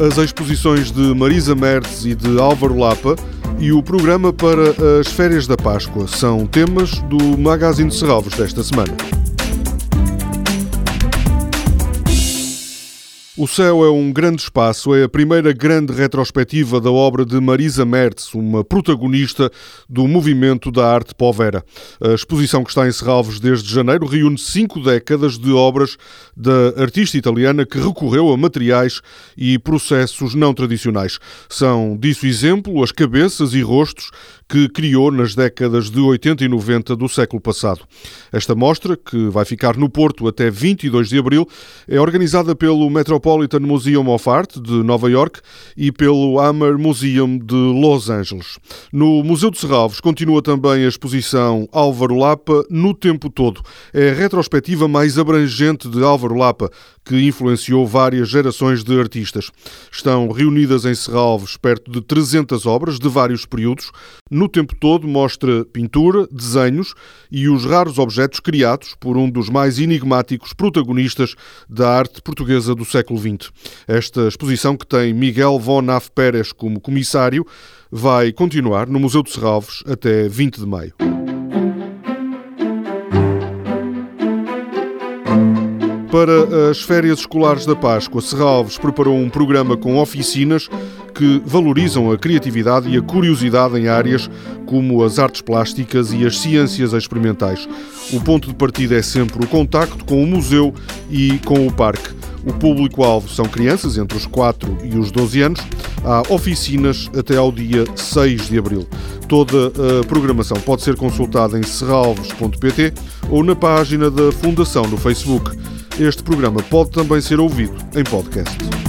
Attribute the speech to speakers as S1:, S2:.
S1: as exposições de Marisa Mertes e de Álvaro Lapa e o programa para as férias da Páscoa são temas do Magazine de Serralvos desta semana. O Céu é um grande espaço, é a primeira grande retrospectiva da obra de Marisa Mertz, uma protagonista do movimento da arte povera. A exposição que está em Serralves desde janeiro reúne cinco décadas de obras da artista italiana que recorreu a materiais e processos não tradicionais. São disso exemplo as cabeças e rostos que criou nas décadas de 80 e 90 do século passado. Esta mostra, que vai ficar no Porto até 22 de abril, é organizada pelo Metropolitan Museum of Art de Nova York e pelo Hammer Museum de Los Angeles. No Museu de Serralves continua também a exposição Álvaro Lapa no tempo todo. É a retrospectiva mais abrangente de Álvaro Lapa, que influenciou várias gerações de artistas. Estão reunidas em Serralves perto de 300 obras de vários períodos. No tempo todo mostra pintura, desenhos e os raros objetos criados por um dos mais enigmáticos protagonistas da arte portuguesa do século XX. Esta exposição, que tem Miguel von Af Pérez como comissário, vai continuar no Museu de Serralves até 20 de maio. Para as férias escolares da Páscoa, Serralves preparou um programa com oficinas que valorizam a criatividade e a curiosidade em áreas como as artes plásticas e as ciências experimentais. O ponto de partida é sempre o contacto com o museu e com o parque. O público-alvo são crianças entre os 4 e os 12 anos. Há oficinas até ao dia 6 de abril. Toda a programação pode ser consultada em serralves.pt ou na página da Fundação no Facebook. Este programa pode também ser ouvido em podcast.